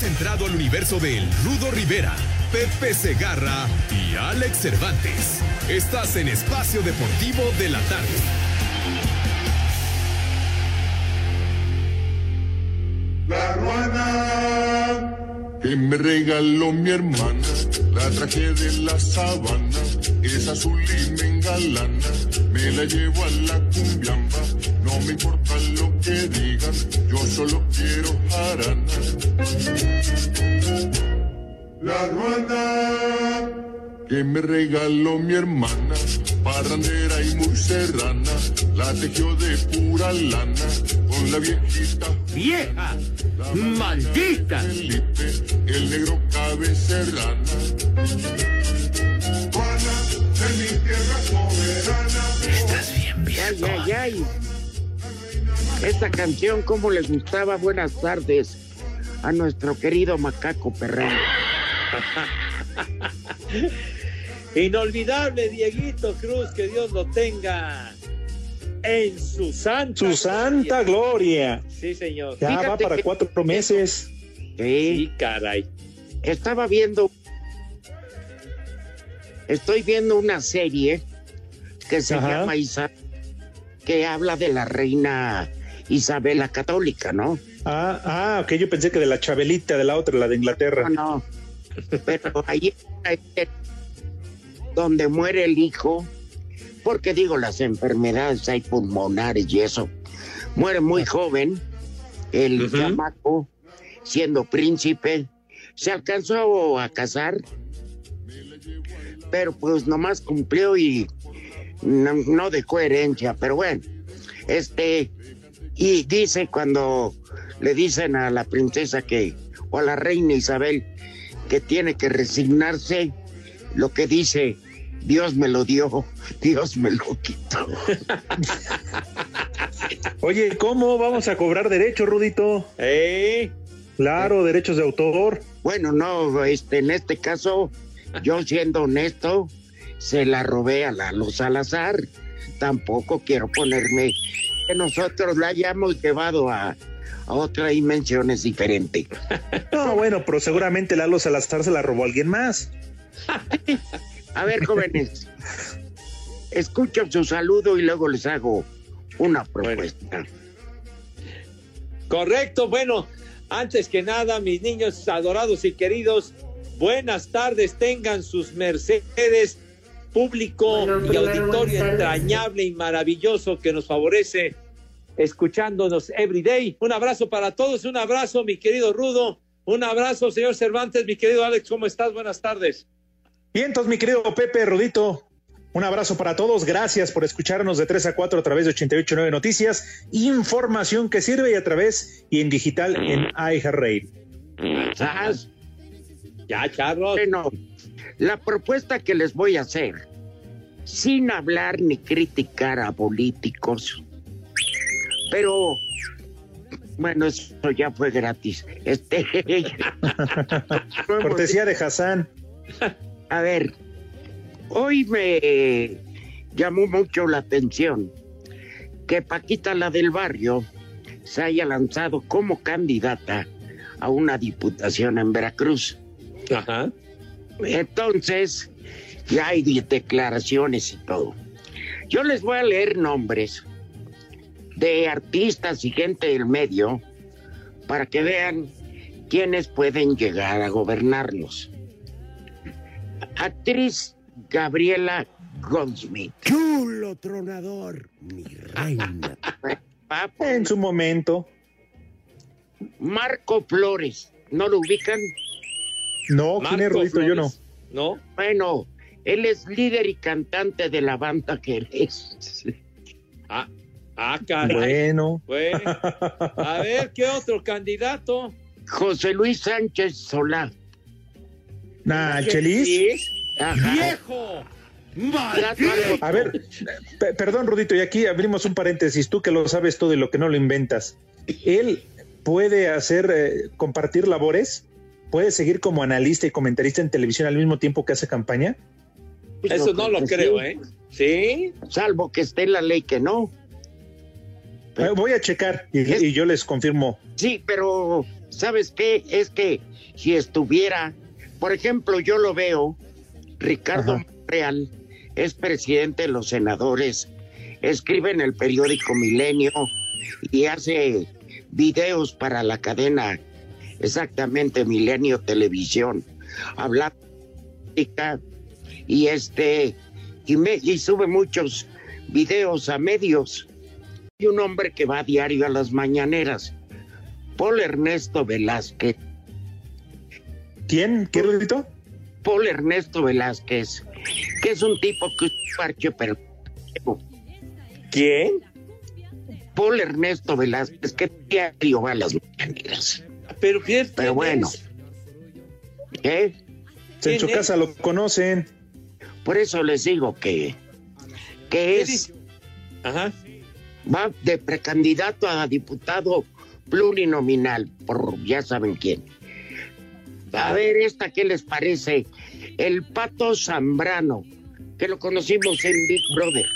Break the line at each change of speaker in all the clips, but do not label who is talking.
Has entrado al universo de Rudo Rivera, Pepe Segarra y Alex Cervantes. Estás en Espacio Deportivo de la Tarde.
La ruana que me regaló mi hermana, la traje de la sabana, es azul y me engalana, me la llevo a la cumbiamba, no me importa lo que digan, yo solo quiero jarana. La ruana que me regaló mi hermana, parrandera y muy serrana, la tejió de pura lana, con la viejita.
¡Vieja! ¡Maldita!
Felipe, el negro cabecerrana. Juana, de mi tierra soberana.
Estás bien,
Ay, ay, ay. Esta canción, ¿cómo les gustaba? Buenas tardes a nuestro querido Macaco Perrón.
Inolvidable Dieguito Cruz, que Dios lo tenga en su santa
Su santa gloria.
Sí, señor.
Ya va
Fíjate
para
que-
cuatro meses.
Sí,
Sí, caray.
estaba viendo. Estoy viendo una serie que se
Ajá.
llama Isa, que habla de la reina Isabel la Católica, ¿no?
Ah, ah, ok, yo pensé que de la Chabelita, de la otra, la de Inglaterra.
No, no. Pero ahí donde muere el hijo, porque digo, las enfermedades hay pulmonares y eso. Muere muy joven, el
Ujú.
chamaco, siendo príncipe, se alcanzó a casar, pero pues nomás cumplió y no, no dejó herencia, pero bueno, este, y dice cuando le dicen a la princesa que, o a la reina Isabel, que tiene que resignarse, lo que dice, Dios me lo dio, Dios me lo quitó.
Oye, ¿cómo vamos a cobrar derechos, Rudito?
¿Eh?
Claro, derechos de autor.
Bueno, no, este, en este caso, yo siendo honesto, se la robé a Lalo Salazar. Tampoco quiero ponerme que nosotros la hayamos llevado a, a otra dimensión es diferente.
No, bueno, pero seguramente Lalo Salazar se la robó a alguien más.
A ver, jóvenes, escucho su saludo y luego les hago una propuesta.
Correcto, bueno, antes que nada, mis niños adorados y queridos, buenas tardes, tengan sus mercedes, público
Bueno,
y auditorio entrañable y maravilloso que nos favorece escuchándonos every day. Un abrazo para todos, un abrazo, mi querido Rudo, un abrazo, señor Cervantes, mi querido Alex, ¿cómo estás? Buenas tardes.
Bien, entonces, mi querido Pepe, Rudito, un abrazo para todos. Gracias por escucharnos de 3 a 4 a través de 889 Noticias. Información que sirve y a través y en digital en iHeartRadio.
Ya, charros.
Bueno, la propuesta que les voy a hacer, sin hablar ni criticar a políticos, pero bueno, eso ya fue gratis. Este,
Cortesía de Hassan.
a ver, hoy me llamó mucho la atención que Paquita la del barrio se haya lanzado como candidata a una diputación en Veracruz.
Ajá.
Entonces, ya hay de- declaraciones y todo. Yo les voy a leer nombres de artistas y gente del medio para que vean quiénes pueden llegar a gobernarlos. Actriz Gabriela Goldsmith.
Chulo tronador, mi reina.
En su momento.
Marco Flores. ¿No lo ubican?
No, ¿quién es Rudito? Yo no.
¿No?
Bueno, él es líder y cantante de la banda que eres.
Ah, ah, caray.
Bueno.
Bueno. A ver, ¿qué otro candidato?
José Luis Sánchez Solá.
Nah, Chelis.
¡Viejo!
A ver, perdón, Rudito, y aquí abrimos un paréntesis. Tú que lo sabes todo y lo que no lo inventas. Él puede hacer, eh, compartir labores, puede seguir como analista y comentarista en televisión al mismo tiempo que hace campaña.
Pues Eso no, lo creo, ¿eh? Sí.
Salvo que esté en la ley que no.
Voy a checar y, yo les confirmo.
Sí, pero ¿sabes qué? Es que si estuviera, por ejemplo, yo lo veo, Ricardo Real es presidente de los senadores, escribe en el periódico Milenio y hace videos para la cadena exactamente Milenio Televisión, habla y este y, me, y sube muchos videos a medios. Y un hombre que va a diario a las mañaneras, Paul Ernesto Velázquez.
¿Quién? ¿Qué Rudito?
Paul Ernesto Velázquez, que es un tipo que es parche pero
¿Quién?
Paul Ernesto Velázquez, que diario va a las mañaneras.
Pero,
pero bueno. ¿Qué?
En su casa lo conocen.
Por eso les digo que, que es.
Ajá.
Va de precandidato a diputado plurinominal, por ya saben quién. A ver, esta, ¿qué les parece? El Pato Zambrano, que lo conocimos en Big Brother.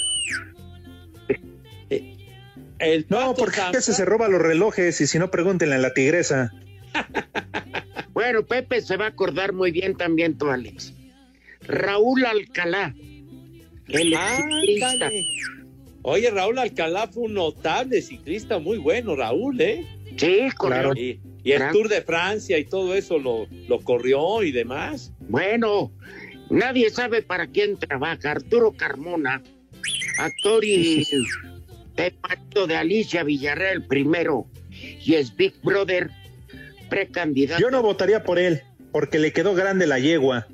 El no, porque ese se roba los relojes y si no, pregúntenle a la tigresa.
Bueno, Pepe se va a acordar muy bien también tú, Alex. Raúl Alcalá, el ciclista.
Oye, Raúl Alcalá fue un notable ciclista, muy bueno, Raúl, ¿eh?
Sí, claro.
Y, el Tour de Francia y todo eso lo, lo corrió y demás.
Bueno, nadie sabe para quién trabaja. Arturo Carmona, actor y de de Alicia Villarreal primero, y es Big Brother precandidato.
Yo no votaría por él, porque le quedó grande la yegua.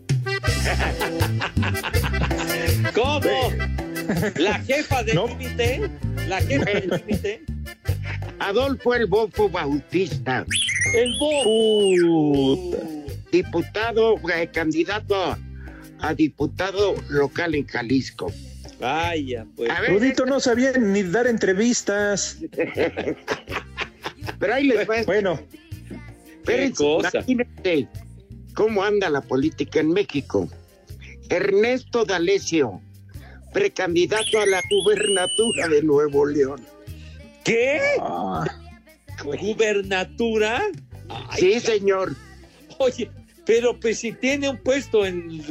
¿Cómo? ¿La jefa del límite? ¿La jefa del límite?
Adolfo El Bofo Bautista.
El Bofo.
Diputado, eh, candidato a, diputado local en Jalisco.
Vaya, pues.
Rudito no sabía ni dar entrevistas.
Pero ahí les va.
Bueno.
Imagínate cómo anda la política en México. Ernesto D'Alessio, precandidato a la gubernatura de Nuevo León.
¿Qué? Ah. ¿Gubernatura?
sí, señor.
Oye, pero pues si tiene un puesto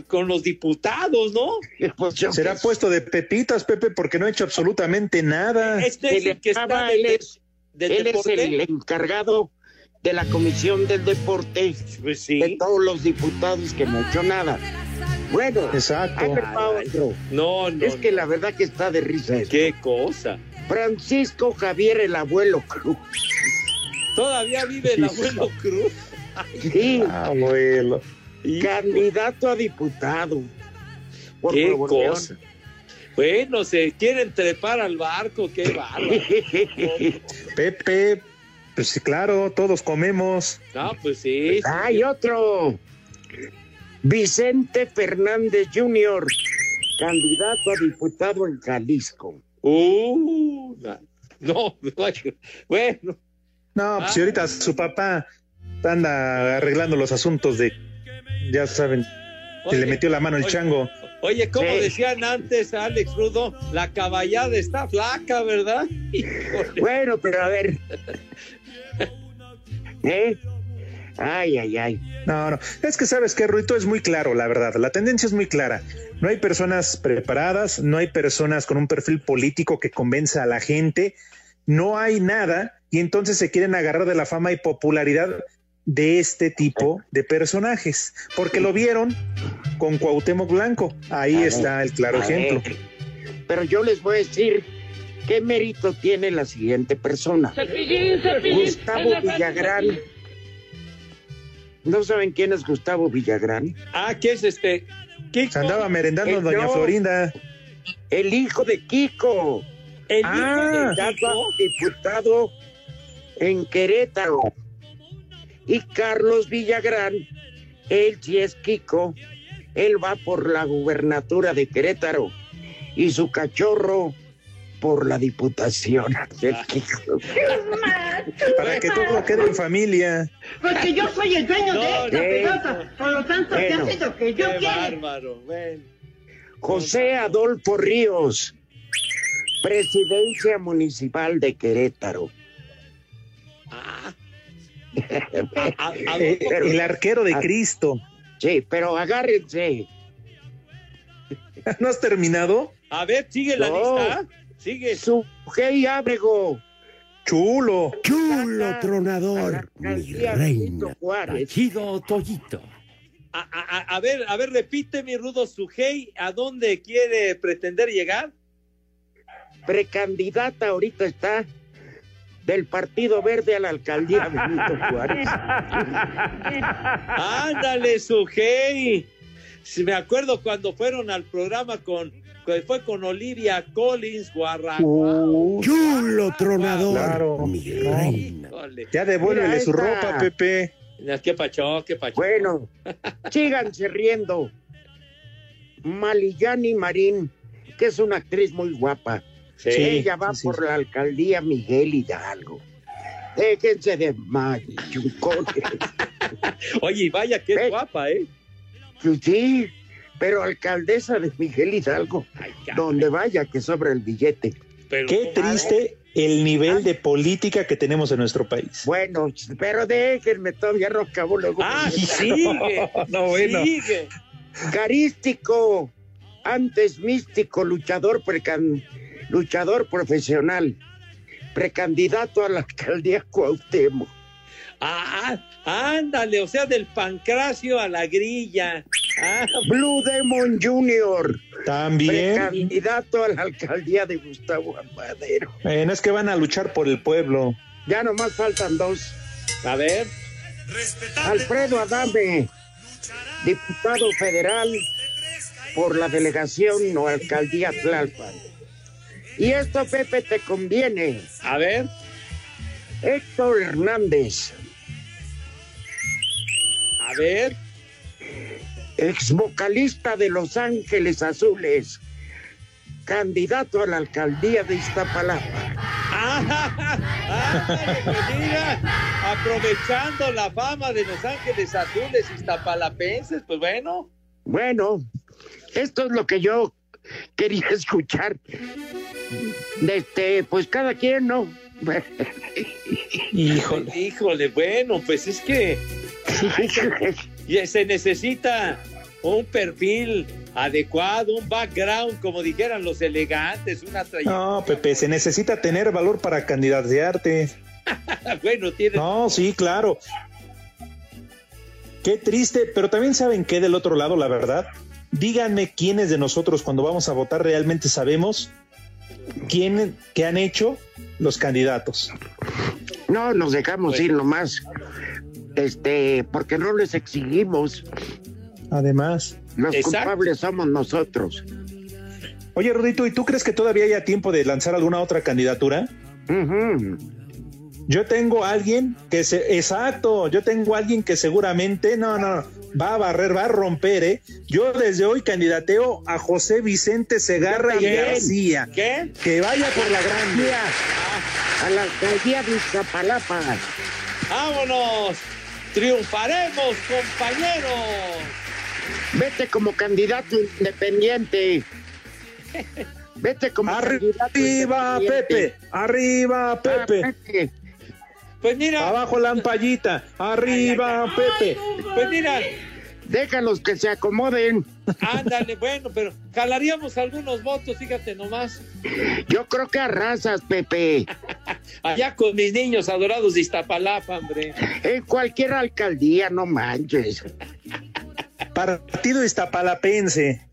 con los diputados, ¿no?
Pues Será puesto de pepitas, Pepe, porque no ha hecho absolutamente nada.
Este es el que está él es, él es el encargado de la Comisión del Deporte
pues sí.
de todos los diputados que no ha hecho nada. Bueno,
exacto.
No, no.
Es que la verdad que está de risa.
Qué cosa.
Francisco Javier el abuelo Cruz.
Todavía vive el abuelo Cruz.
Sí,
abuelo.
Candidato a diputado.
qué cosa. Bueno, se quieren trepar al barco, qué bárbaro.
Pepe, pues sí, claro, todos comemos.
Ah, pues sí.
Hay otro. Vicente Fernández Jr., candidato a diputado en Jalisco.
Uh, no, bueno.
No, pues si ahorita su papá anda arreglando los asuntos de, ya saben, que le metió la mano el chango.
Oye, como decían antes, Alex Rudo, la caballada está flaca, ¿verdad?
Bueno, pero a ver. ¿Eh? Ay, ay, ay.
No, no. Es que sabes que Ruito es muy claro, la verdad. La tendencia es muy clara. No hay personas preparadas, no hay personas con un perfil político que convenza a la gente, no hay nada y entonces se quieren agarrar de la fama y popularidad de este tipo de personajes, porque lo vieron con Cuauhtémoc Blanco. Ahí está el claro ejemplo.
Pero yo les voy a decir qué mérito tiene la siguiente persona. Gustavo Villagrán ¿No saben quién es Gustavo Villagrán?
Ah, ¿qué es este?
Kiko. andaba merendando doña Florinda.
El hijo de Kiko.
El ah,
hijo de diputado en Querétaro. Y Carlos Villagrán él si es Kiko, él va por la gubernatura de Querétaro y su cachorro por la diputación.
Para que todo quede en familia.
Porque yo soy el dueño de esta
Eh,
pelota. Por lo tanto,
bueno.
hace lo que yo
Qué
quiero.
bárbaro. Bueno.
José Adolfo Ríos, presidencia municipal de Querétaro.
Ah. A- a- a-
Pero-
el arquero de. Cristo.
Sí, pero agárrense.
¿No has terminado?
a ver, sigue la
No.
lista. Sigue.
Su Hey Ábrego.
Chulo.
Chulo tronador. Mi reina. Juárez.
Chido Toyito.
A, a- a- a ver, a ver, repite mi rudo Sujei, ¿a dónde quiere pretender llegar?
Precandidata ahorita está del Partido Verde a la alcaldía Benito Juárez.
Ándale, Sujei. Si me acuerdo cuando fueron al programa con, que fue con Olivia Collins, Guarra.
Uh,
Chulo tronador.
Claro.
Mi reina.
Híjole.
ya devuélvele su ropa, Pepe.
Qué pacho, qué pacho.
Bueno, síganse riendo. Malillani Marín, que es una actriz muy guapa.
Sí.
Ella va
sí, sí.
por la alcaldía Miguel Hidalgo. Déjense de machucones.
Oye, vaya que es guapa, ¿eh?
Sí, pero alcaldesa de Miguel Hidalgo,
Ay, ya,
donde vaya que sobra el billete.
pero
Qué triste el nivel de política que tenemos en nuestro país.
Bueno, pero déjenme, todavía luego.
Ah, sigue.
No, bueno.
Sigue.
Carístico, antes místico, luchador, precan- luchador profesional, precandidato a la alcaldía Cuauhtémoc.
Ah, ándale, o sea, del pancracio a la grilla. Ah,
Blue Demon Jr.,
También.
precandidato a la alcaldía de Gustavo Amadero.
Eh, no es que van a luchar por el pueblo.
Ya nomás faltan dos.
a ver.
Alfredo Adame, diputado federal por la delegación o alcaldía Tlalpan. Y esto, Pepe, te conviene.
A ver.
Héctor Hernández,
A ver.
Ex vocalista de Los Ángeles Azules, candidato a la alcaldía de Iztapalapa.
Ah, ándale, pues mira, aprovechando la fama de Los Ángeles Azules Iztapalapenses, pues bueno.
Bueno, esto es lo que yo quería escuchar. Este, pues cada quien, ¿no?
Híjole.
Híjole, bueno, pues es que y se necesita un perfil adecuado, un background, como dijeran los elegantes, una trayectoria.
No, Pepe, se necesita tener valor para candidatearte.
Bueno, tiene.
No, sí, claro. Qué triste, pero también saben que del otro lado, la verdad. Díganme quiénes de nosotros cuando vamos a votar realmente sabemos quién qué han hecho los candidatos.
No, nos dejamos
Pues-
ir nomás. Este, porque no les exigimos.
Además,
Los
Exacto.
culpables somos nosotros.
oye, Rudito, ¿y tú crees que todavía haya tiempo de lanzar alguna otra candidatura?
Ujú.
Yo tengo a alguien que se, exacto, yo tengo a alguien que seguramente, no, no, va a barrer, va a romper, ¿eh? Yo desde hoy candidateo a José Vicente Segarra y. García.
¿Qué?
Que vaya por la grande.
Mira, a la alcaldía de Iztapalapa.
¡Vámonos! ¡Triunfaremos, compañeros!
Vete como candidato independiente. Vete como candidato
Arriba. Pepe, arriba,
Ah,
Pepe.
Pepe.
Pues mira,
Abajo la ampallita, arriba, Pepe.
pues mira,
Déjalos que se acomoden.
ándale, bueno, pero jalaríamos algunos votos, fíjate nomás.
Yo creo que arrasas, Pepe.
Allá con mis niños adorados de Iztapalapa, hombre.
En cualquier alcaldía, no manches.
Partido Iztapalapense.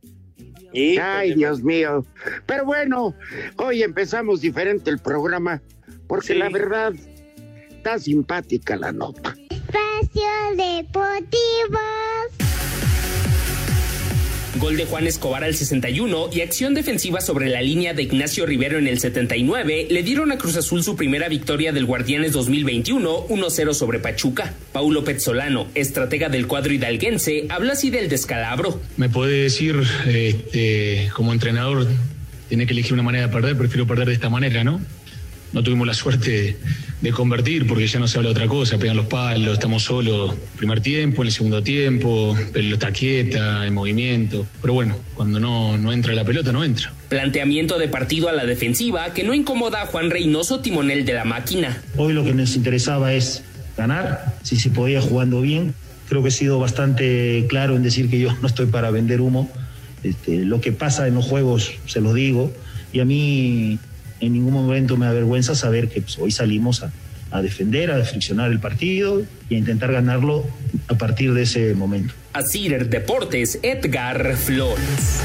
Híjole,
Ay, Dios mío. Pero bueno, hoy empezamos diferente el programa, porque
Sí.
la verdad está simpática la nota.
Espacio Deportivo.
Gol de Juan Escobar al 61 y acción defensiva sobre la línea de Ignacio Rivero en el 79 le dieron a Cruz Azul su primera victoria del Guardianes 2021 1-0 sobre Pachuca. Paulo Petzolano, estratega del cuadro hidalguense, habla así del descalabro.
Me puede decir, este, como entrenador, tiene que elegir una manera de perder, prefiero perder de esta manera, ¿no? No tuvimos la suerte de convertir porque ya no se habla de otra cosa, pegan los palos, estamos solos, primer tiempo, en el segundo tiempo, pero está quieta, en movimiento, pero bueno, cuando no, no entra la pelota, no entra.
Planteamiento de partido a la defensiva que no incomoda a Juan Reynoso, timonel de la máquina.
Hoy lo que nos interesaba es ganar, si se podía jugando bien. Creo que he sido bastante claro en decir que yo no estoy para vender humo. Este, lo que pasa en los juegos se lo digo y a mí en ningún momento me avergüenza saber que pues, hoy salimos a, defender, a friccionar el partido y a intentar ganarlo a partir de ese momento.
Asir Deportes, Edgar Flores.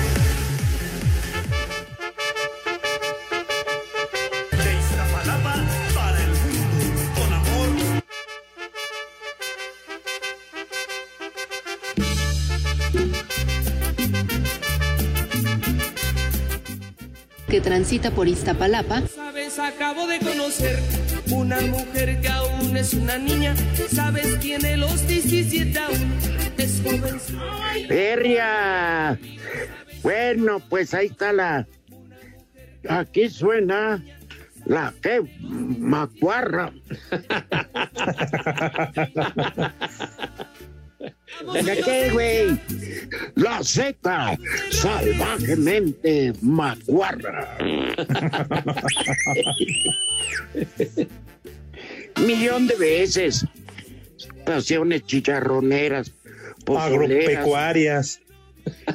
Transita por Iztapalapa.
Sabes, acabo de conocer una mujer que aún es una niña. Sabes, tiene los 17 aún. Es joven.
¡Perria! Bueno, pues ahí está la. Aquí suena la que macuarra. ¿De qué, güey? La Z, salvajemente macuarra. Millón de veces. Pasiones chicharroneras,
Agropecuarias.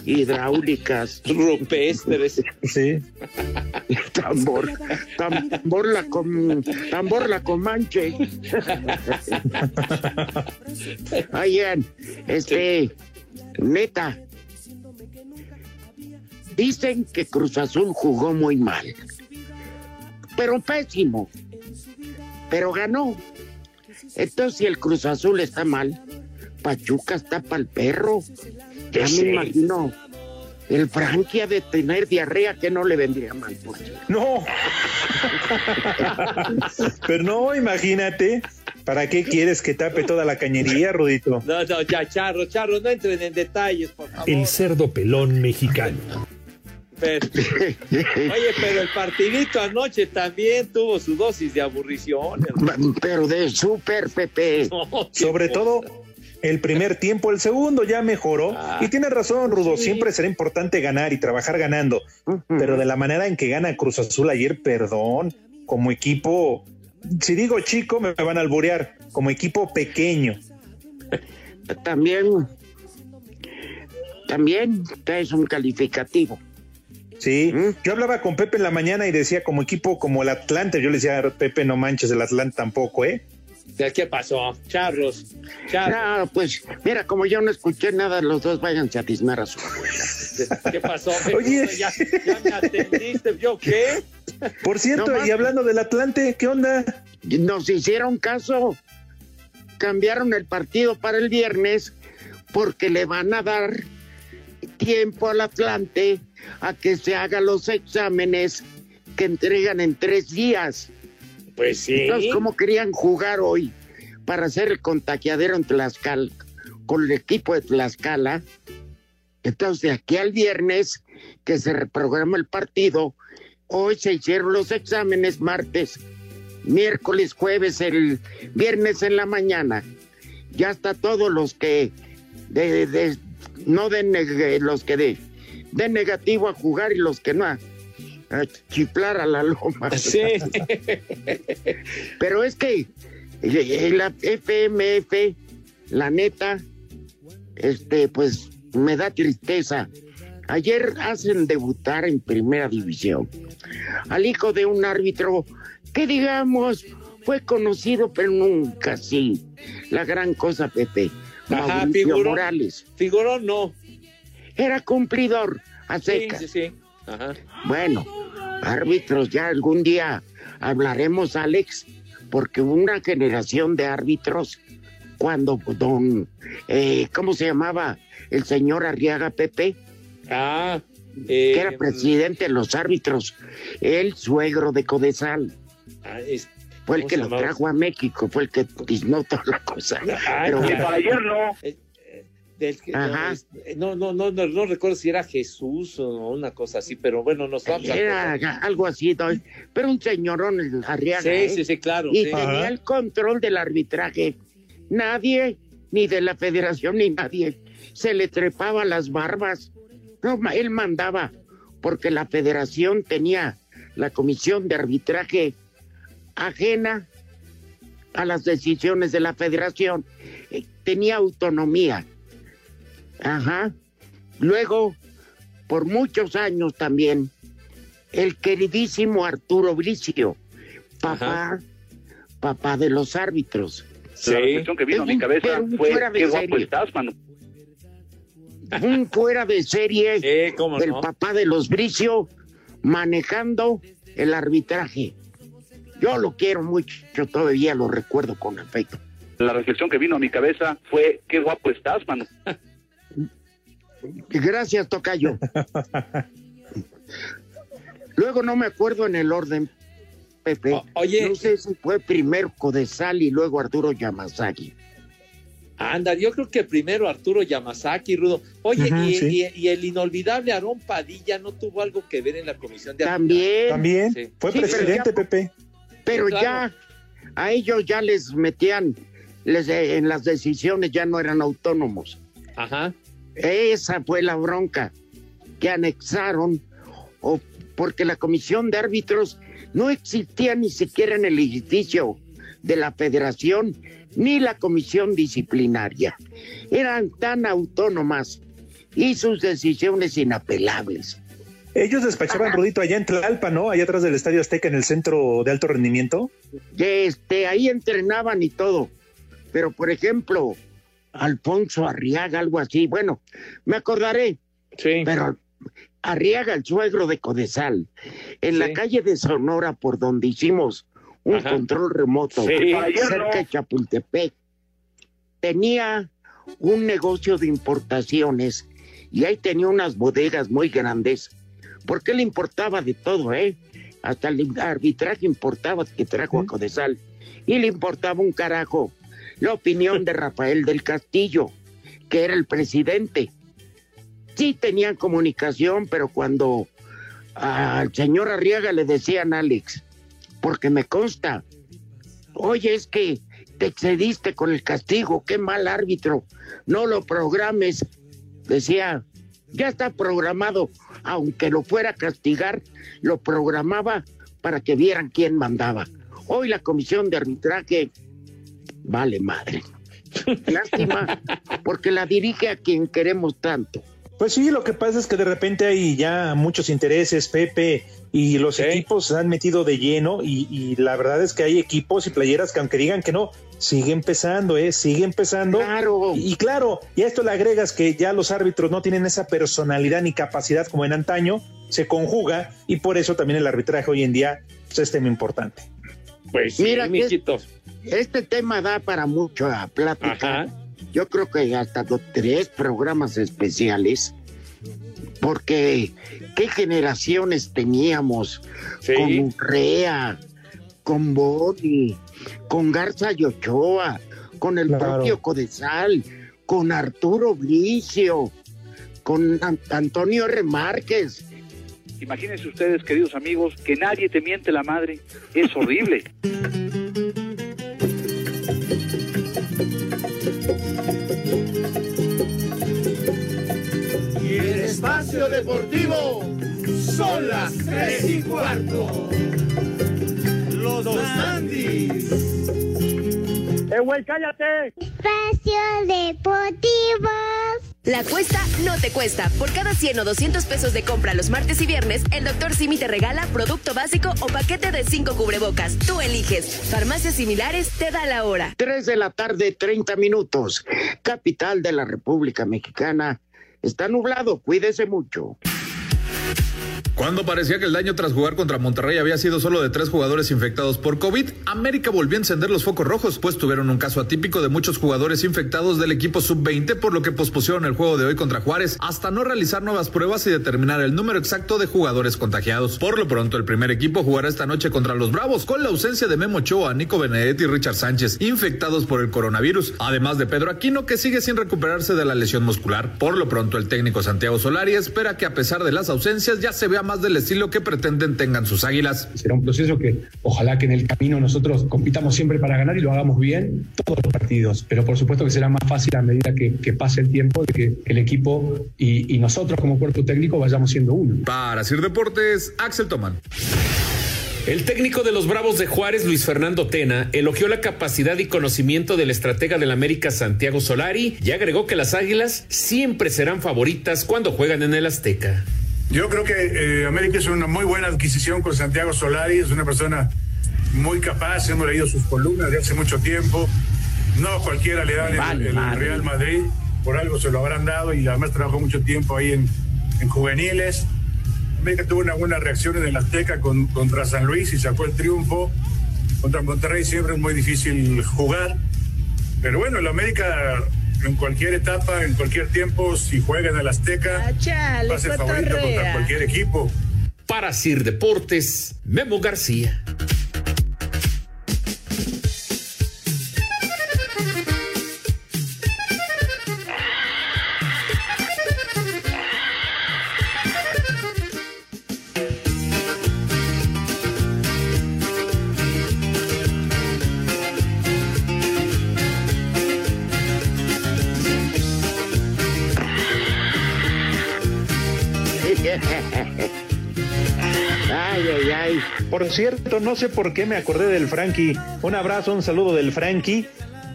Hidráulicas.
Rupestres.
Sí.
Tambor, tambor la con, tambor la comanche. Oigan, este, neta, dicen que Cruz Azul jugó muy mal, pero pésimo, pero ganó. Entonces, si el Cruz Azul está mal, Pachuca está para el perro. Ya me imagino. El Frankie ha de tener diarrea que no le vendría mal. Por cierto.
No. Pero no, imagínate. ¿Para qué quieres que tape toda la cañería, Rudito?
No, no, ya, Charro, Charro, no entren en detalles, por favor.
El cerdo pelón mexicano.
Pero- oye, pero el partidito anoche también tuvo su dosis de aburrición.
Pero de súper, Pepe.
No,
Sobre
cosa.
todo el primer tiempo, el segundo ya mejoró.
Ah.
y tiene razón, Rudo,
Sí.
siempre será importante ganar y trabajar ganando. Pero de la manera en que gana Cruz Azul ayer, perdón, como equipo, si digo chico, me van a alburear, como equipo pequeño.
También, también es un calificativo.
Sí,
¿Mm?
yo hablaba con Pepe en la mañana y decía como equipo como el Atlante, yo le decía, Pepe, no manches el Atlante tampoco, ¿eh?
¿Qué pasó? Charros, Charros,
No, pues, mira, como yo no escuché nada, los dos váyanse a dismar a su
¿qué pasó?
Oye.
Ya, ya me atendiste, ¿yo qué?
Por cierto,
No,
y hablando del Atlante, ¿qué onda?
Nos hicieron caso. Cambiaron el partido para el viernes porque le van a dar tiempo al Atlante a que se haga los exámenes que entregan en tres días.
Pues sí.
Entonces, ¿cómo querían jugar hoy para el contagiadero en Tlaxcala con el equipo de Tlaxcala? Entonces, de aquí al viernes que se reprograma el partido, hoy se hicieron los exámenes martes, miércoles, jueves, el viernes en la mañana. Ya está todos los que de, no den los que de, den negativo a jugar y los que no a, a chiflar a la loma.
Sí.
Pero es que la FMF, la neta, este, pues me da tristeza. Ayer hacen debutar en primera división al hijo de un árbitro que digamos fue conocido pero nunca así. La gran cosa, Pepe.
Ajá,
Mauricio
figurón.
Morales.
Figurón no.
Era cumplidor a
Sí, sí, sí. Ajá.
Bueno, árbitros, ya algún día hablaremos, Alex, porque hubo una generación de árbitros cuando don, eh, ¿cómo se llamaba el señor Arriaga Pepe?
Ah,
que
eh,
era presidente de los árbitros, el suegro de Codesal.
ah, es-
Fue el
¿cómo
que lo trajo a México, fue el que diznó toda la cosa.
Ah,
Pero
ayer no. Del que- no, no, no, no, no, no recuerdo si era Jesús o una cosa así, pero bueno, nos vamos a
era algo así, pero un señorón el Arriaga.
Sí,
¿eh?
sí, sí, claro.
Y
sí.
tenía el control del arbitraje. Nadie, ni de la federación, ni nadie, se le trepaba las barbas. No, él mandaba, porque la federación tenía la comisión de arbitraje ajena a las decisiones de la federación. Eh, Tenía autonomía. Ajá. Luego, por muchos años también, el queridísimo Arturo Bricio, papá, papá de los árbitros.
La reflexión que vino a mi cabeza fue,
fuera de
qué guapo
serie.
estás, mano.
Un fuera de serie
cómo
del
no.
papá de los Bricio manejando el arbitraje. Yo lo quiero mucho, yo todavía lo recuerdo con afecto.
La reflexión que vino a mi cabeza fue, qué guapo estás, mano.
Gracias, Tocayo. Luego no me acuerdo en el orden, Pepe.
oye.
No sé si fue primero Codesal y luego Arturo Yamazaki.
Anda, yo creo que primero Arturo Yamazaki, Rudo. Oye, y,
sí.
y- y el inolvidable Aarón Padilla no tuvo algo que ver en la comisión de
También.
También.
Sí.
Fue
Sí, pero
presidente,
ya-
Pepe.
Pero
Sí, claro.
ya a ellos ya les metían, les, eh, en las decisiones ya no eran autónomos.
Ajá.
Esa fue la bronca que anexaron, o porque la comisión de árbitros no existía ni siquiera en el edificio de la federación ni la comisión disciplinaria. Eran tan autónomas y sus decisiones inapelables.
Ellos despachaban Rudito allá en Tlalpa, ¿no? Allá atrás del Estadio Azteca en el centro de alto rendimiento.
Este, ahí entrenaban y todo. Pero, por ejemplo, Alfonso Arriaga, algo así. Bueno, me acordaré.
Sí.
Pero Arriaga, el suegro de Codesal, en la calle de Sonora, por donde hicimos un
Ajá.
control remoto,
Sí.
Cerca de Chapultepec, tenía un negocio de importaciones y ahí tenía unas bodegas muy grandes, porque le importaba de todo, ¿eh? Hasta el arbitraje importaba que trajo a Codesal y le importaba un carajo la opinión de Rafael del Castillo, que era el presidente. Sí tenían comunicación, pero cuando al señor Arriaga le decían Alex, porque me consta, oye, es que te excediste con el castigo, qué mal árbitro, no lo programes. Decía, ya está programado, aunque lo fuera a castigar, lo programaba para que vieran quién mandaba. Hoy la comisión de arbitraje vale madre. Lástima, porque la dirige a quien queremos tanto.
Pues sí, lo que pasa es que de repente hay ya muchos intereses, Pepe, y los equipos se han metido de lleno y, y la verdad es que hay equipos y playeras que aunque digan que no, sigue empezando, ¿eh? Sigue empezando.
Claro.
Y, y claro, y a esto le agregas que ya los árbitros no tienen esa personalidad ni capacidad como en antaño, se conjuga y por eso también el arbitraje hoy en día pues, es tema importante.
Pues
Mira, que es- este tema da para mucho a plática. Yo creo que hasta do- tres programas especiales, porque qué generaciones teníamos con Urrea, con Boni, con Garza y Ochoa, con el
Claro.
propio Codesal, con Arturo Bricio, con An- Antonio R. Márquez.
Imagínense ustedes, queridos amigos, que nadie te miente la madre. Es horrible.
espacio deportivo son las tres y cuarto. Los dos Andis.
¡Eh, güey, cállate!
Espacio Deportivo.
La cuesta no te cuesta. Por cada 100 o 200 pesos de compra los martes y viernes, el doctor Simi te regala producto básico o paquete de 5 cubrebocas. Tú eliges. Farmacias similares te da la hora.
3 de la tarde, 30 minutos. Capital de la República Mexicana. Está nublado, cuídese mucho.
Cuando parecía que el daño tras jugar contra Monterrey había sido solo de tres jugadores infectados por COVID, América volvió a encender los focos rojos, pues tuvieron un caso atípico de muchos jugadores infectados del equipo sub-20, por lo que pospusieron el juego de hoy contra Juárez hasta no realizar nuevas pruebas y determinar el número exacto de jugadores contagiados. Por lo pronto, el primer equipo jugará esta noche contra los Bravos, con la ausencia de Memo Ochoa, Nico Benedetti y Richard Sánchez, infectados por el coronavirus, además de Pedro Aquino, que sigue sin recuperarse de la lesión muscular. Por lo pronto, el técnico Santiago Solari espera que a pesar de las ausencias ya se vea más del estilo que pretenden tengan sus águilas.
Será un proceso que ojalá que en el camino nosotros compitamos siempre para ganar y lo hagamos bien todos los partidos, pero por supuesto que será más fácil a medida que, que pase el tiempo de que el equipo y, y nosotros como cuerpo técnico vayamos siendo uno.
Para Sir Deportes, Axel Tomán.
El técnico de los Bravos de Juárez, Luis Fernando Tena, elogió la capacidad y conocimiento del estratega del América, Santiago Solari, y agregó que las Águilas siempre serán favoritas cuando juegan en el Azteca.
Yo creo que eh, América es una muy buena adquisición con Santiago Solari, es una persona muy capaz, hemos leído sus columnas de hace mucho tiempo, no cualquiera le da el, el Real Madrid, por algo se lo habrán dado y además trabajó mucho tiempo ahí en, en juveniles. América tuvo una buena reacción en el Azteca con, contra San Luis y sacó el triunfo. Contra Monterrey siempre es muy difícil jugar. Pero bueno, el América en cualquier etapa, en cualquier tiempo, si juega en el Azteca,
chale,
va a ser favorito contra cualquier equipo.
Para Sir Deportes, Memo García.
Ay, ay, ay.
Por cierto, no sé por qué me acordé del Frankie. Un abrazo, un saludo del Frankie,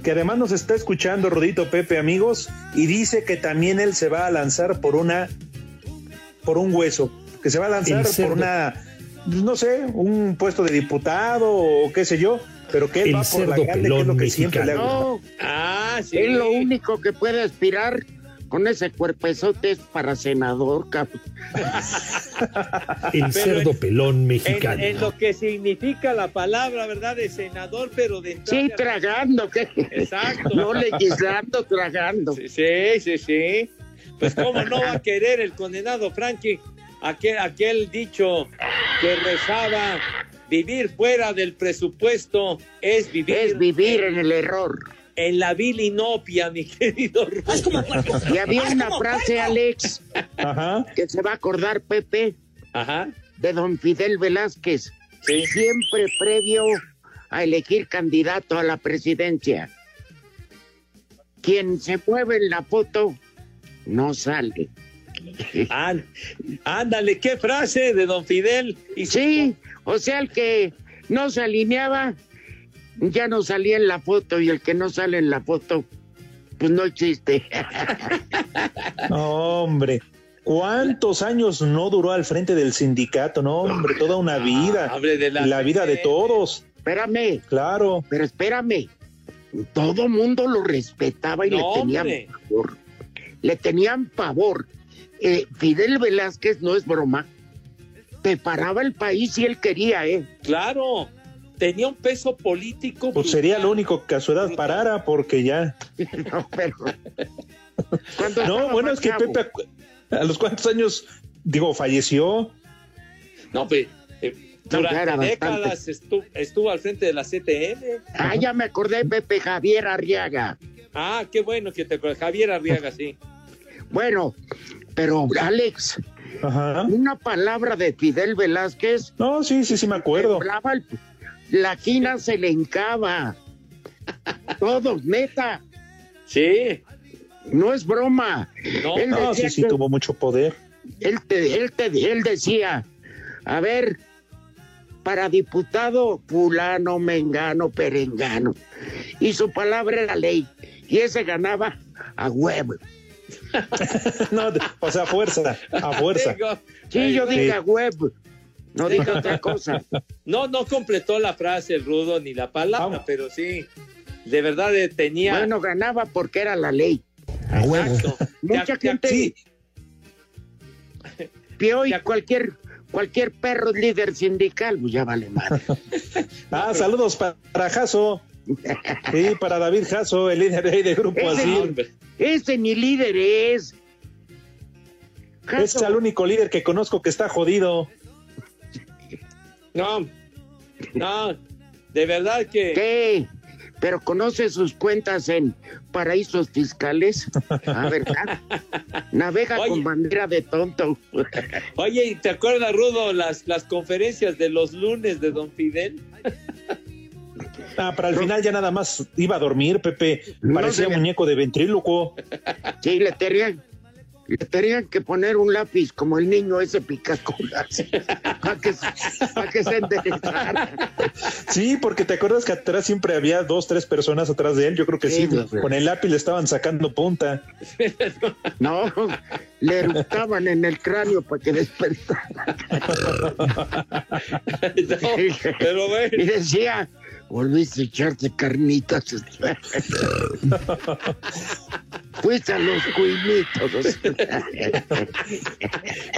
que además nos está escuchando, Rodito Pepe, amigos, y dice que también él se va a lanzar por una, por un hueso, que se va a lanzar por una, no sé, un puesto de diputado o qué sé yo, pero que él
El
va por la grande, que es lo que siempre le ha
mexicano.
gustado.
No,
Ah, sí.
él lo único que puede aspirar con ese cuerpezote es para senador, cabrón.
El
Pero
cerdo
en-
pelón
En,
mexicano.
en lo que significa la palabra, ¿verdad? De senador, pero de
Sí, tragando, ¿qué?
Exacto.
No legislando, tragando.
Sí, sí, sí, sí. Pues cómo no va a querer el condenado Frankie aquel, aquel dicho que rezaba vivir fuera del presupuesto es vivir
Es vivir en el error.
En la vil inopia, mi querido.
Y había una frase, Alex,
Ajá.
que se va a acordar Pepe,
Ajá.
de don Fidel Velázquez,
Sí.
siempre previo a elegir candidato a la presidencia. Quien se mueve en la foto no sale.
Án- ándale, qué frase de don Fidel. Y
Sí, o sea, el que no se alineaba ya no salía en la foto y el que no sale en la foto, pues no existe.
No, hombre. ¿Cuántos años no duró al frente del sindicato? No, hombre, toda una vida.
hable de la-
la vida de todos.
Espérame,
Claro.
pero espérame. Todo mundo lo respetaba y
No,
le tenían
hombre.
pavor. Le tenían pavor. Eh, Fidel Velázquez no es broma. Preparaba el país si él quería, ¿eh?
Claro, tenía un peso político.
Pues sería lo único que a su edad parara, porque ya.
No, pero.
No, bueno, es que. Pepe, ¿a los cuántos años, digo, falleció?
No, pues, eh, durante décadas estuvo, estuvo al frente de la CTM.
Ah, ya me acordé, Pepe Javier Arriaga.
Ah, qué bueno que te. Javier Arriaga, sí.
Bueno, pero Alex,
Ajá.
una palabra de Fidel Velázquez,
No, sí, sí, sí, me acuerdo.
temblaba el- la quina se le hincaba. Todos, neta,
Sí.
no es broma.
No,
él,
No, sí, sí, tuvo mucho poder.
él, te- él, te- él decía, a ver, para diputado fulano, mengano, perengano. Y su palabra era ley. Y ese ganaba a huevo.
No, o sea, a fuerza, a fuerza.
Sí, yo
Sí.
dije a huevo. No dije otra cosa.
No, no completó la frase el rudo ni la palabra, pero sí, de verdad eh, tenía.
Bueno, ganaba porque era la ley.
A huevo.
Exacto.
Mucha
Ya- ya-
gente
Sí,
vio y
Ya-
cualquier cualquier perro líder sindical, pues ya vale madre.
ah, saludos para Jaso. Sí, para David Jaso, el líder de, de Grupo
ese,
Así.
Ese ni líder es.
Es el único líder que conozco que está jodido.
No, no, de verdad que.
¿Qué? ¿Pero conoce sus cuentas en paraísos fiscales? A ver, navega
Oye.
con bandera de tonto.
Oye, ¿y te acuerdas, Rudo, las, las conferencias de los lunes de Don Fidel?
Ah, para el final ya nada más iba a dormir, Pepe. Parecía muñeco de ventrílocuo.
Sí, le tenían, le tenían que poner un lápiz como el niño ese picaculas para que, pa' que se enderezara.
Sí, porque te acuerdas que atrás siempre había dos, tres personas atrás de él. Yo creo que sí. Con el lápiz le estaban sacando punta.
No, le eructaban en el cráneo para que despertara.
pero bueno.
Y decía, volviste a echarte carnitas. Fuiste a los cuinitos.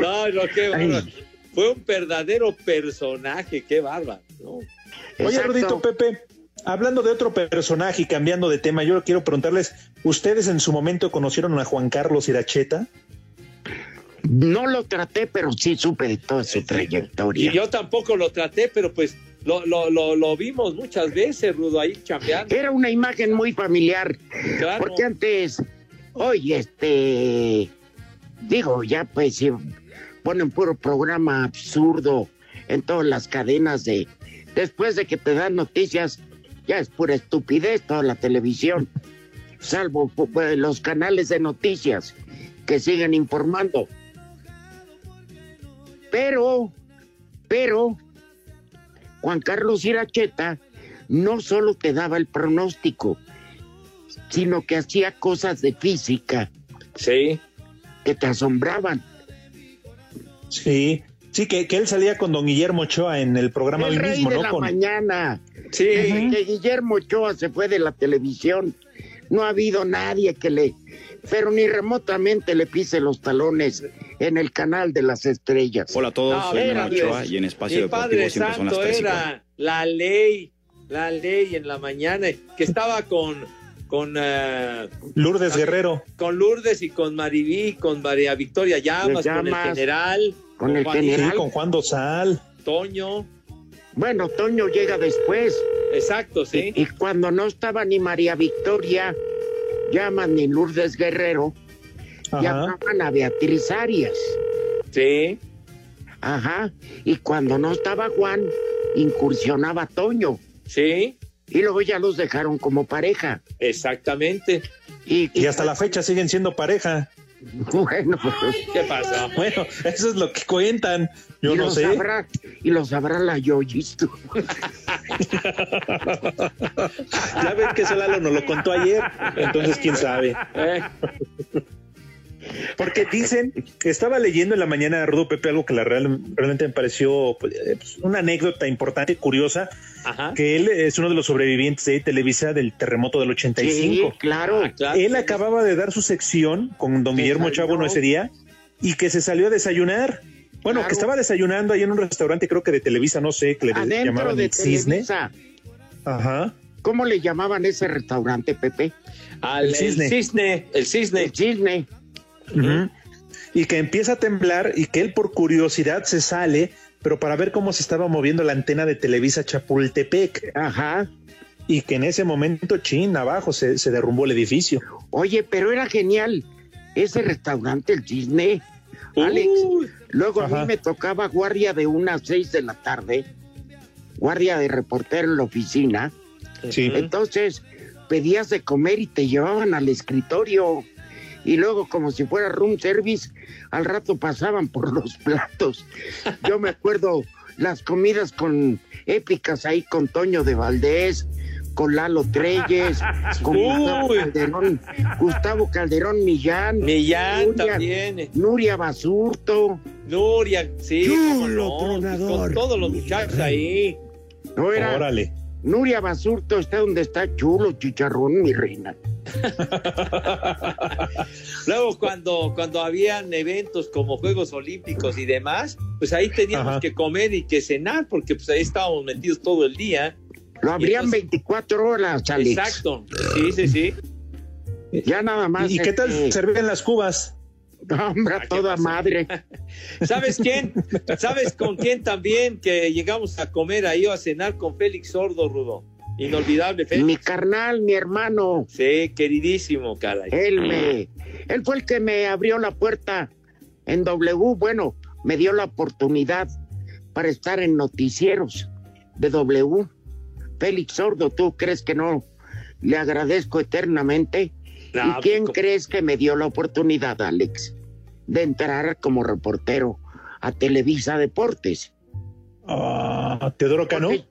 No, no, qué bárbaro. Fue un verdadero personaje, qué bárbaro. ¿no?
Oye. Rudito Pepe, hablando de otro personaje y cambiando de tema, yo quiero preguntarles, ¿ustedes en su momento conocieron a Juan Carlos Iracheta?
No lo traté, pero sí supe de toda su
Y
trayectoria.
yo tampoco lo traté, pero pues lo, lo, lo, lo vimos muchas veces, Rudo, ahí chambeando.
Era una imagen muy familiar.
Claro.
Porque antes, oye, este, digo, ya pues si ponen puro programa absurdo en todas las cadenas de, después de que te dan noticias, ya es pura estupidez toda la televisión, salvo pu- pues, los canales de noticias que siguen informando. Pero, pero, Juan Carlos Iracheta no solo te daba el pronóstico, sino que hacía cosas de física
Sí.
que te asombraban.
Sí, sí, que, que él salía con don Guillermo Ochoa en el programa
el
hoy
rey
mismo,
de
¿no?
la
Con-
mañana.
Sí.
Que Guillermo Ochoa se fue de la televisión. No ha habido nadie que le, pero ni remotamente le pise los talones en el canal de las estrellas.
Hola a todos,
No,
soy Memo Ochoa y en Espacio
Mi
Deportivo
Padre
siempre son las
Santo
3 y
era la ley, la ley en la mañana, que estaba con, con, eh,
Lourdes Guerrero.
con Lourdes y con Mariví, con María Victoria Llamas, con el general,
con el general.
Sí, con Juan Dosal.
Toño,
Bueno, Toño llega después.
exacto, sí.
Y cuando no estaba ni María Victoria, llaman ni Lourdes Guerrero,
Ajá.
llamaban a Beatriz Arias.
Sí,
Ajá. Y cuando no estaba Juan, incursionaba Toño.
sí,
Y luego ya los dejaron como pareja.
exactamente.
Y,
Y hasta la fecha siguen siendo pareja.
Bueno,
¿Qué pasó?
Bueno, eso es lo que cuentan. Yo
y
no
lo
sé.
sabrá, y lo sabrá la Yoyis.
Ya ven que Solalo nos lo contó ayer, entonces quién sabe.
Eh,
Porque dicen, estaba leyendo en la mañana de Rudo Pepe algo que la real- realmente me pareció pues, eh, pues, una anécdota importante, curiosa,
Ajá.
que él es uno de los sobrevivientes de Televisa del terremoto del 85.
Sí, claro.
Ah, claro.
Él acababa de dar su sección con don Guillermo
Desayunó.
Chávano ese día y que se salió a desayunar. Bueno,
Claro.
que estaba desayunando ahí en un restaurante, creo que de Televisa, no sé, que le
Adentro
llamaban
de
el cisne.
Televisa.
Ajá.
¿Cómo le llamaban ese restaurante, Pepe?
Al,
El
el
cisne.
el cisne,
El cisne.
Y que empieza a temblar y que él por curiosidad se sale, pero para ver cómo se estaba moviendo la antena de Televisa Chapultepec.
Ajá.
Y que en ese momento, chin, abajo se, se derrumbó el edificio.
Oye, pero era genial ese restaurante, el cisne. Alex, luego a mí me tocaba guardia de una a seis de la tarde, guardia de reportero en la oficina.
Sí.
Entonces pedías de comer y te llevaban al escritorio. Y luego, como si fuera room service, al rato pasaban por los platos. Yo me acuerdo las comidas con épicas ahí con Toño de Valdés, con Lalo Treyes, con Gustavo. Calderón, Gustavo Calderón Millán,
Millán
Nuria-
también. eh,
Nuria Basurto.
Nuria, sí,
Chulo
pues,
tronador.
con todos los muchachos ahí.
No era
Órale.
Nuria Basurto está donde está chulo, chicharrón, mi reina.
Luego cuando, cuando habían eventos como Juegos Olímpicos y demás, pues ahí teníamos que comer y que cenar, porque pues ahí estábamos metidos todo el día.
Lo abrían 24 horas, Alex.
Exacto, sí, sí, sí.
Ya nada más.
¿Y qué tal
este,
servían las cubas?
Hombre, a toda madre.
¿Sabes quién? ¿Sabes con quién también que llegamos a comer ahí o a cenar con Félix Sordo, Rudo? Inolvidable, Félix.
Mi carnal, mi hermano.
Sí, queridísimo, caray.
Él me, él fue el que me abrió la puerta en W. Bueno, me dio la oportunidad para estar en noticieros de W. Félix Sordo, ¿tú crees que no le agradezco eternamente?
No,
¿Y quién crees que me dio la oportunidad, Alex, de entrar como reportero a Televisa Deportes?
Ah, Teodoro Cano.
Porque-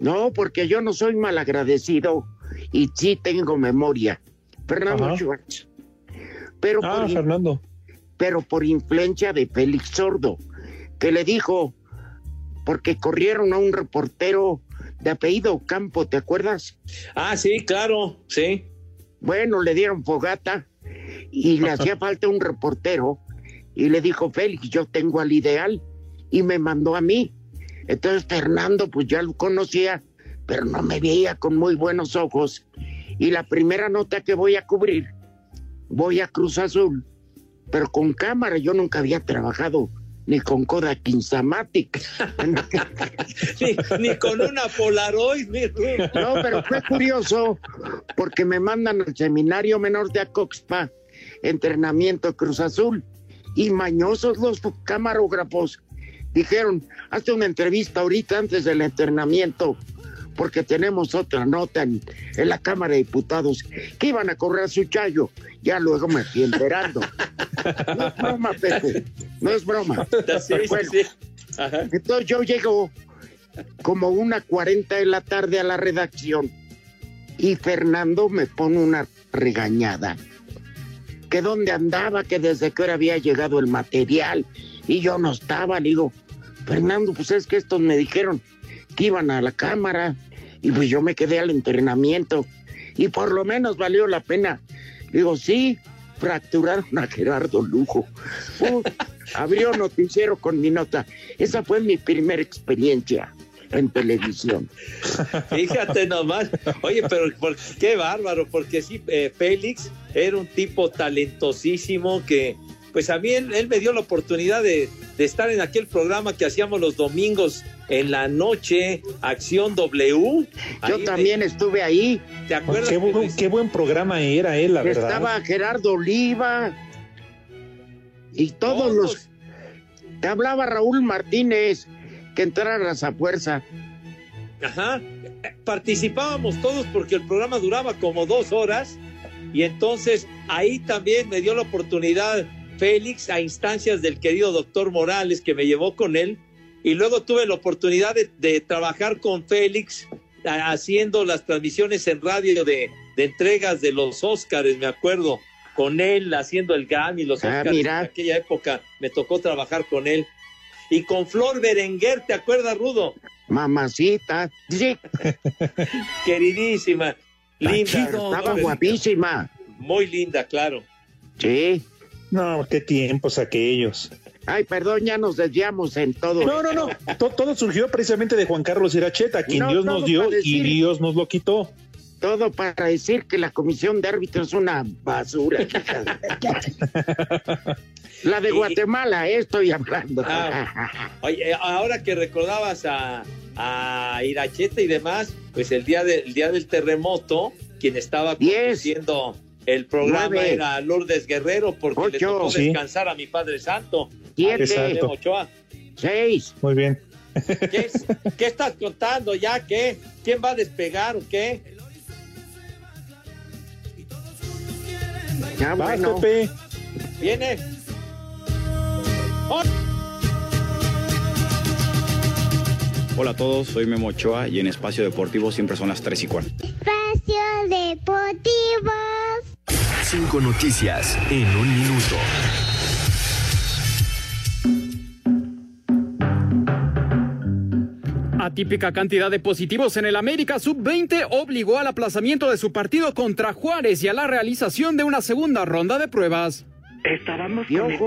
no, porque yo no soy malagradecido y sí tengo memoria. Fernando
Ajá.
Schwartz. Pero,
Ah,
por, in-
Fernando.
pero por influencia de Félix Sordo, que le dijo, porque corrieron a un reportero de apellido Campo, ¿te acuerdas?
Ah, sí, claro, sí.
Bueno, le dieron fogata y le hacía falta un reportero y le dijo, Félix, yo tengo al ideal y me mandó a mí. Entonces Fernando, pues ya lo conocía, pero no me veía con muy buenos ojos. Y la primera nota que voy a cubrir, voy a Cruz Azul, pero con cámara, yo nunca había trabajado ni con Kodak Instamatic.
Ni, ni con una Polaroid, mi.
No, pero fue curioso porque me mandan al seminario menor de Acoxpa, entrenamiento Cruz Azul, y mañosos los camarógrafos dijeron, hazte una entrevista ahorita antes del entrenamiento, porque tenemos otra nota en, en la Cámara de Diputados, que iban a correr a su chayo. Ya luego me fui enterando. No es broma, Pepe, no es broma.
Sí, sí,
Bueno,
sí. Ajá.
entonces yo llego como una 40 de la tarde a la redacción y Fernando me pone una regañada. Que dónde andaba, que desde que hora había llegado el material y yo no estaba. Le digo, Fernando, pues es que estos me dijeron que iban a la cámara y pues yo me quedé al entrenamiento y por lo menos valió la pena. Digo, sí, fracturaron a Gerardo Lujo. Uh, abrió noticiero con mi nota. Esa fue mi primera experiencia en televisión.
Fíjate nomás. Oye, pero por- qué bárbaro, porque sí, eh, Félix era un tipo talentosísimo que, pues a mí él, él me dio la oportunidad de, de estar en aquel programa que hacíamos los domingos en la noche, Acción W.
Yo
Ahí
también estuve ahí.
¿Te acuerdas?
Qué, buen programa era él, la verdad.
Estaba Gerardo Oliva y todos los... Te hablaba Raúl Martínez que entraras a fuerza.
Ajá. Participábamos todos porque el programa duraba como dos horas y entonces ahí también me dio la oportunidad Félix a instancias del querido doctor Morales que me llevó con él y luego tuve la oportunidad de, de trabajar con Félix a- haciendo las transmisiones en radio de, de entregas de los Óscares, me acuerdo, con él haciendo el GAM y los
Ah,
Óscares en aquella época me tocó trabajar con él. Y con Flor Berenguer, ¿te acuerdas, Rudo?
Mamacita. Sí,
Queridísima, linda.
estaba guapísima.
Muy linda, claro.
Sí.
No, qué tiempos aquellos.
Ay, perdón, ya nos desviamos en todo.
No, no, no. To- todo surgió precisamente de Juan Carlos Iracheta, quien
No,
Dios nos dio y Dios nos lo quitó.
Todo para decir que la comisión de árbitros es una basura. la de
Y-
Guatemala, eh, estoy hablando.
Ah, Oye, eh, ahora que recordabas a, a Iracheta y demás, pues el día, de- el día del terremoto, quien estaba conduciendo el programa
Nueve.
era Lourdes Guerrero, porque le
Ocho.
tocó
Sí.
descansar a mi Padre Santo.
Siete.
Ochoa.
Seis.
Muy bien.
¿Qué, es- qué estás contando ya? ¿Qué? ¿Quién va a despegar o qué?
Ya, bueno.
Pepe.
¿Viene?
Hola a todos, soy Memo Ochoa y en Espacio Deportivo siempre son las 3 y cuarto.
Espacio Deportivo.
Cinco noticias en un minuto.
atípica cantidad de positivos en el América Sub-20 obligó al aplazamiento de su partido contra Juárez y a la realización de una segunda ronda de pruebas.
Estábamos.
El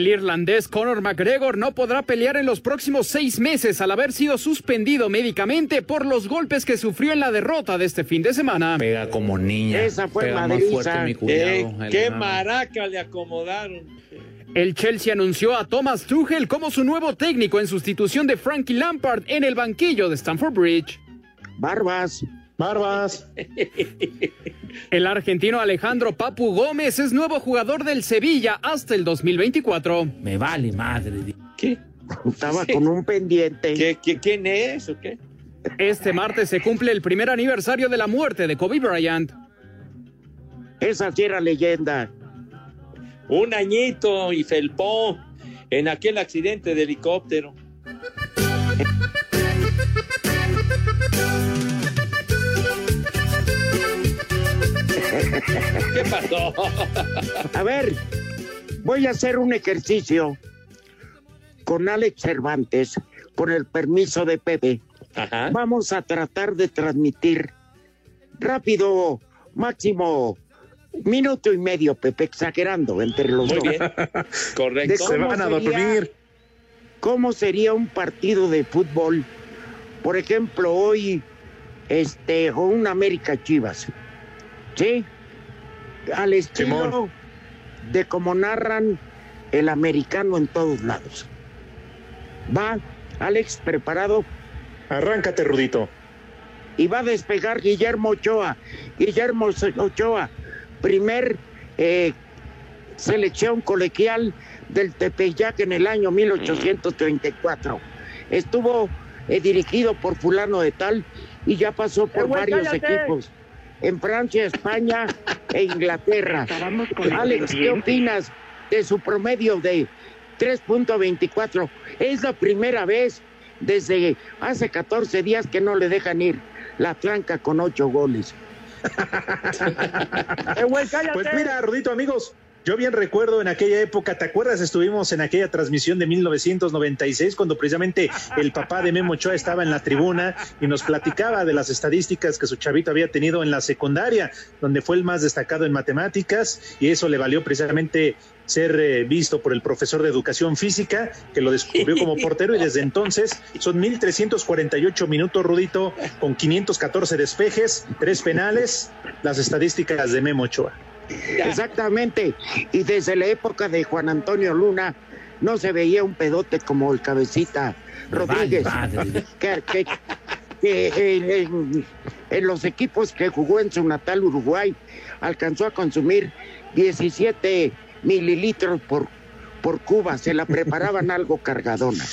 irlandés Conor McGregor no podrá pelear en los próximos seis meses al haber sido suspendido médicamente por los golpes que sufrió en la derrota de este fin de semana.
Pega como niña.
Esa fue
Pega más fuerte mi cuñado.
Eh, qué maraca le acomodaron.
El Chelsea anunció a Thomas Tuchel como su nuevo técnico en sustitución de Frankie Lampard en el banquillo de Stamford Bridge.
Barbas.
Barbas.
El argentino Alejandro Papu Gómez es nuevo jugador del Sevilla hasta el 2024.
Me vale madre.
¿Qué?
Estaba con un pendiente.
¿Qué, qué, quién es o qué?
Este martes se cumple el primer aniversario de la muerte de Kobe Bryant.
Esa sí era leyenda.
Un añito y felpó en aquel accidente de helicóptero. ¿Qué pasó?
A ver, voy a hacer un ejercicio con Alex Cervantes, con el permiso de Pepe.
Ajá.
Vamos a tratar de transmitir rápido, máximo minuto y medio, Pepe, exagerando entre los
Muy
dos.
bien. Correcto.
Se van a
sería-
dormir.
¿Cómo sería un partido de fútbol? Por ejemplo, hoy, este, o un América Chivas. ¿Sí? Al estilo
Simón.
de como narran el americano en todos lados. Va, Alex, preparado.
Arráncate, Rudito.
Y va a despegar Guillermo Ochoa. Guillermo Ochoa, primer eh, selección colegial del Tepeyac en el año 1834. Estuvo eh, dirigido por fulano de tal y ya pasó por
Eh,
varios
cállate.
equipos en Francia, España e Inglaterra. Alex, ¿qué opinas de su promedio de 3.24? Es la primera vez desde hace 14 días que no le dejan ir la tranca con ocho goles.
Eh, güey, cállate.
Pues mira, Rudito, amigos, yo bien recuerdo en aquella época, ¿te acuerdas? Estuvimos en aquella transmisión de 1996 cuando precisamente el papá de Memo Ochoa estaba en la tribuna y nos platicaba de las estadísticas que su chavito había tenido en la secundaria, donde fue el más destacado en matemáticas y eso le valió precisamente ser eh, visto por el profesor de educación física que lo descubrió como portero y desde entonces son 1348 minutos, Rudito, con 514 despejes, tres penales, las estadísticas de Memo Ochoa.
Exactamente. Y desde la época de Juan Antonio Luna no se veía un pedote como el cabecita Rodríguez. Que, que- que en, en- en los equipos que jugó en su natal Uruguay alcanzó a consumir 17 mililitros por, por Cuba. Se la preparaban algo cargadona.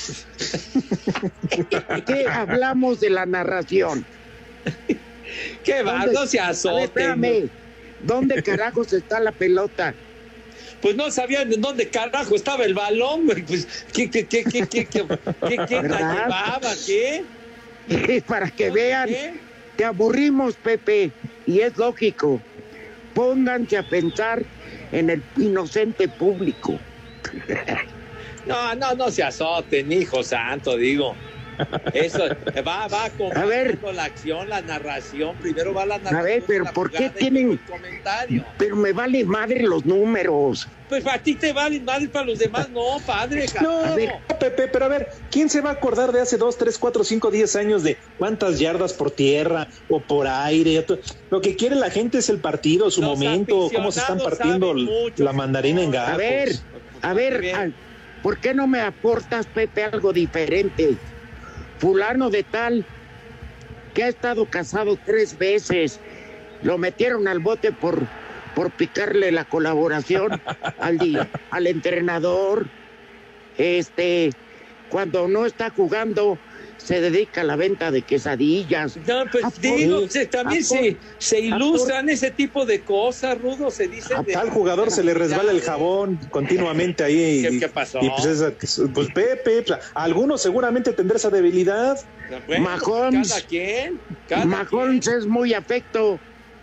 ¿Qué hablamos de la narración?
Qué va,
¿Dónde-
no se
ver, espérame. ¿Dónde carajos está la pelota?
Pues no sabían en dónde carajo estaba el balón, güey. Pues, ¿qué, qué, qué, qué, qué, qué, qué, qué la
¿Verdad?
llevaba? ¿Qué?
Para que vean,
¿Qué?
te aburrimos, Pepe, y es lógico. Pónganse a pensar en el inocente público.
No, no, no se azoten, hijo santo, digo. Eso va, va con
A ver.
la acción, la narración. Primero va la narración.
A ver, pero ¿por qué tienen-
comentario?
Pero me vale madre los números.
Pues para ti te valen madre, para los demás no, padre.
No,
carajo.
Pepe, pero a ver, ¿quién se va a acordar de hace dos, tres, cuatro, cinco, diez años de cuántas yardas por tierra o por aire? Lo que quiere la gente es el partido, su
Los
momento, cómo se están partiendo
mucho,
la mandarina en gajos.
A ver, a ver, ¿por qué no me aportas, Pepe, algo diferente? Fulano de tal, que ha estado casado tres veces, lo metieron al bote por, por picarle la colaboración al, al entrenador. Este, cuando no está jugando, se dedica a la venta de quesadillas.
No, pues digo, se- también se, se ilustran ese tipo de cosas, Rudo, se dice.
A tal jugador se le resbala el jabón continuamente ahí.
¿Qué-
y-
qué pasó?
Y pues, esa- pues Pepe, pues, algunos seguramente tendrá esa debilidad.
Bueno,
Mahomes.
Cada quien, cada
Mahomes es muy afecto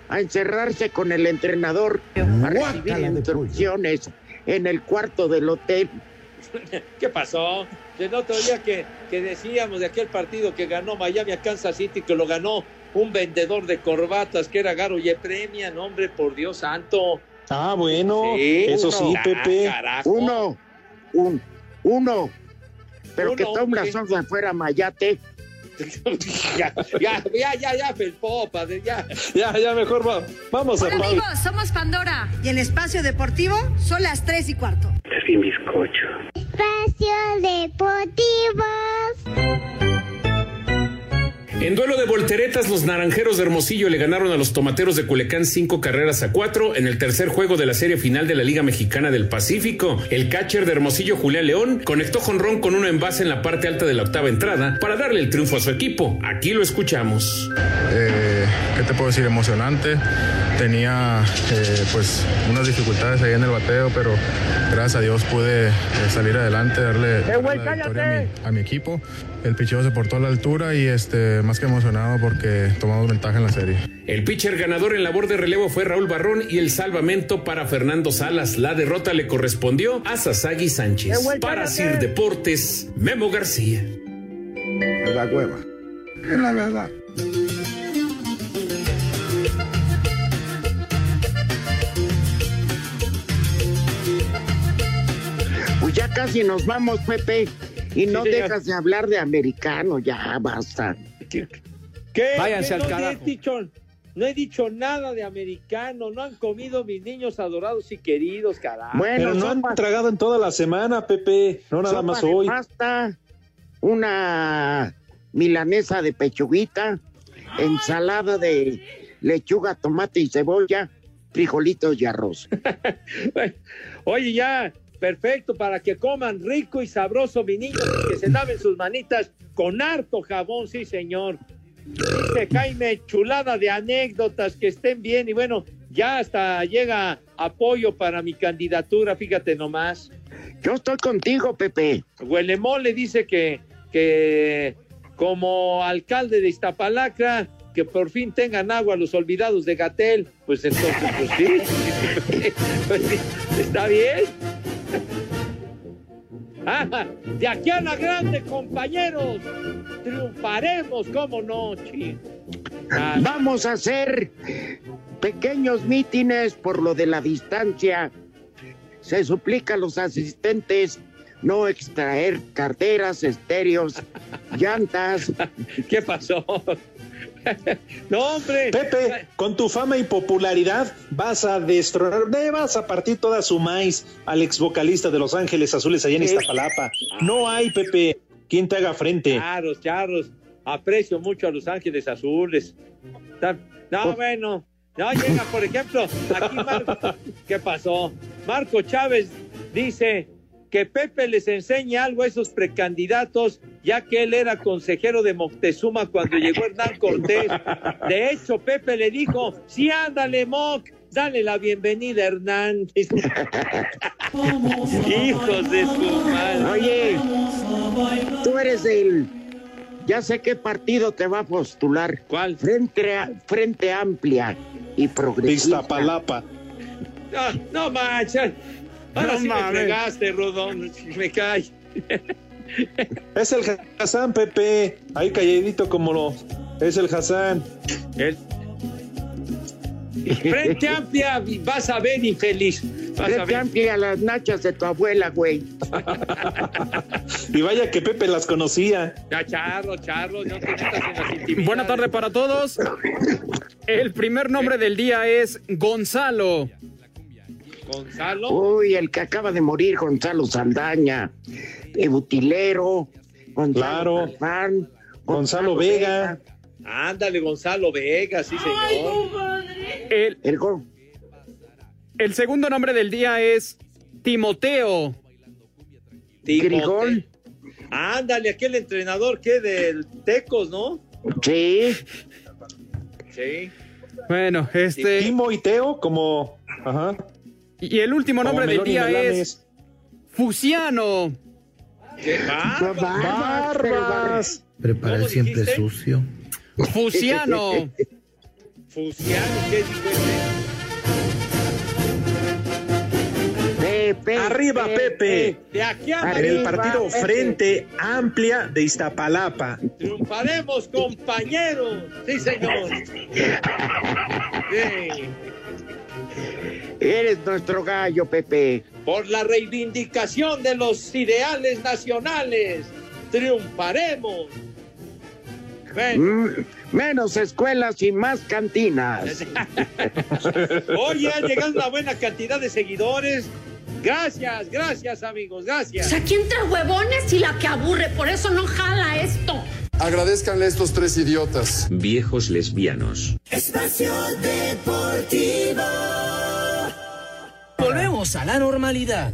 a encerrarse con el entrenador a recibir instrucciones en el cuarto del hotel.
¿Qué pasó? El otro día que, que decíamos de aquel partido que ganó Miami a Kansas City, que lo ganó un vendedor de corbatas que era Garo Premia, hombre, por Dios santo.
Ah, bueno, eso sí,
Ah,
Pepe.
carajo.
Uno, un, uno. Pero
Uno,
que Tom se fuera Mayate.
ya, ya, ya, ya, ya, felpó, padre, ya.
Ya, ya, mejor va- vamos a
Hola amigos, somos Pandora. Y en Espacio Deportivo son las 3 y cuarto.
Es mi bizcocho. Espacio Deportivo.
En duelo de volteretas, los naranjeros de Hermosillo le ganaron a los tomateros de Culecán cinco carreras a cuatro en el tercer juego de la serie final de la Liga Mexicana del Pacífico. El catcher de Hermosillo, Julián León, conectó jonrón con uno en base en la parte alta de la octava entrada para darle el triunfo a su equipo. Aquí lo escuchamos.
Eh, ¿Qué te puedo decir? Emocionante. Tenía eh, pues unas dificultades ahí en el bateo, pero gracias a Dios pude eh, salir adelante, darle, darle la victoria a mi, a mi equipo. El picheo se portó a la altura y este, más que emocionado porque tomamos ventaja en la serie.
El pitcher ganador en labor de relevo fue Raúl Barrón y el salvamento para Fernando Salas. La derrota le correspondió a Sasagi Sánchez. Para. Sir Deportes, Memo García.
La hueva. Es la verdad. Pues ya casi nos vamos, Pepe. Y no
Sí,
dejas de hablar de americano, ya basta.
¿Qué?
Váyanse
¿Qué?
al
no,
carajo.
he dicho, no he dicho nada de americano, no han comido mis niños adorados y queridos, carajo.
Pero no han tragado en toda la semana, Pepe. No nada más hoy.
pasta, una milanesa de pechuguita, ensalada de lechuga, tomate y cebolla, frijolitos y arroz.
Oye, ya, perfecto, para que coman rico y sabroso, mi niño, y que se laven sus manitas con harto jabón, sí, señor. Dice Jaime, chulada de anécdotas, que estén bien, y bueno, ya hasta llega apoyo para mi candidatura, fíjate nomás.
Yo estoy contigo, Pepe.
Huelemón le dice que, que como alcalde de Iztapalacra, que por fin tengan agua los olvidados de Gatel, pues entonces, Pues sí, está bien. Ah, de aquí a la grande, compañeros, triunfaremos, cómo no, chi. Ah,
Vamos a hacer pequeños mítines por lo de la distancia. Se suplica a los asistentes no extraer carteras, estéreos, llantas.
¿Qué pasó? no, hombre.
Pepe, con tu fama y popularidad vas a destronar, vas a partir toda su maíz al ex vocalista de Los Ángeles Azules allá en Iztapalapa. No hay, Pepe, quien te haga frente.
Charros, charros. Aprecio mucho a Los Ángeles Azules. No, bueno. No, llega, por ejemplo, aquí Marco. ¿Qué pasó? Marco Chávez dice que Pepe les enseña algo a esos precandidatos, ya que él era consejero de Moctezuma cuando llegó Hernán Cortés. De hecho, Pepe le dijo, sí, ándale, Moc, dale la bienvenida, Hernán. Hijos de su madre.
Oye, tú eres el. Ya sé qué partido te va a postular.
¿Cuál?
Frente, a- frente Amplia y Progresista.
Iztapalapa.
No, no manches. Ahora
No
sí me
mames.
fregaste, Rodón. Me cae.
Es el Hassan, Pepe. Ahí calladito como lo. Es el Hassan.
El... Frente amplia, vas a ver infeliz. Vas a
Frente
ver.
Amplia las nachas de tu abuela, güey.
Y vaya que Pepe las conocía.
Ya, charro, charro, no te metas en las intimidades.
Buena tarde para todos. El primer nombre del día es Gonzalo.
Gonzalo.
Uy, el que acaba de morir, Gonzalo Saldaña. El butilero. Gonzalo
Claro.
Farfán,
Gonzalo Vega.
Ándale, Gonzalo Vega, sí, señor.
El,
El gol.
el segundo nombre del día es Timoteo.
Grigol.
Ándale, aquel entrenador que del Tecos, ¿no?
Sí.
Sí.
Bueno, este.
Timo y Teo como. Ajá.
Y el último nombre del día es Fusiano.
¡Qué!
Barbas.
Prepara el
¿Cómo
siempre
dijiste?
sucio.
Fusiano.
Fusiano, ¿qué
Pepe.
Arriba, Pepe.
De aquí a
En el
Arriba,
partido
Pepe.
Frente Amplia de Iztapalapa.
Triunfaremos, compañeros. Sí, señor. Sí.
Eres nuestro gallo, Pepe.
Por la reivindicación de los ideales nacionales. Triunfaremos. Bueno.
Mm, menos escuelas y más cantinas.
Oye, ha llegado una buena cantidad de seguidores. Gracias, gracias, amigos, gracias.
O sea, aquí entre huevones y la que aburre, por eso no jala esto.
Agradezcanle a estos tres idiotas.
Viejos lesbianos.
Espacio Deportivo.
Volvemos a la normalidad.